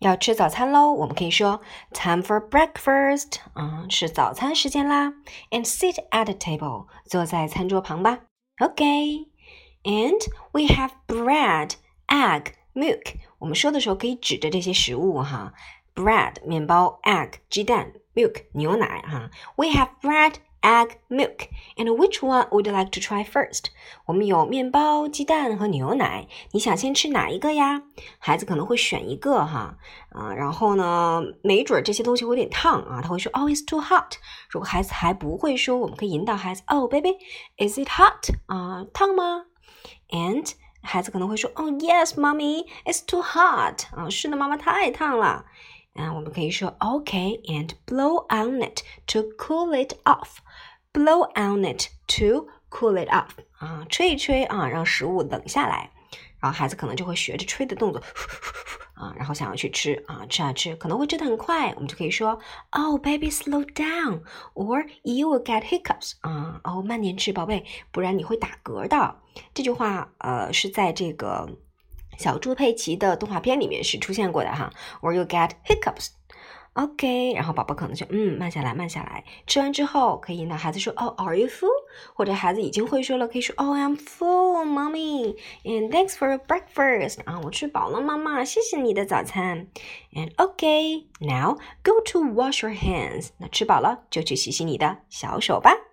要吃早餐喽，我们可以说 time for breakfast，啊，是早餐时间啦。And sit at the table，坐在餐桌旁吧。OK，and we have bread, egg, milk。我们说的时候可以指着这些食物哈，bread 面包，egg 鸡蛋，milk 牛奶哈。We have bread. egg, milk. And which one would like to try first? 我们有面包、鸡蛋和牛奶，你想先吃哪一个呀？孩子可能会选一个哈，啊，然后呢，没准这些东西会有点烫啊，他会说，Oh, it's too hot。如果孩子还不会说，我们可以引导孩子，Oh, baby, is it hot？啊，烫吗？And 孩子可能会说，Oh, yes, mommy, it's too hot。啊，是的，妈妈太烫了。啊，我们可以说 OK and blow on it to cool it off。blow on it to cool it off 啊，吹一吹啊，让食物冷下来。然后孩子可能就会学着吹的动作啊，然后想要去吃啊，吃啊吃，可能会吃的很快，我们就可以说，Oh baby slow down，or you will get hiccups 啊，哦慢点吃，宝贝，不然你会打嗝的。这句话呃是在这个小猪佩奇的动画片里面是出现过的哈，or you get hiccups。OK，然后宝宝可能就嗯，慢下来，慢下来。吃完之后可以引导孩子说哦，Are you full？或者孩子已经会说了，可以说 Oh, I'm full, mommy, and thanks for breakfast。啊，我吃饱了，妈妈，谢谢你的早餐。And OK, now go to wash your hands。那吃饱了就去洗洗你的小手吧。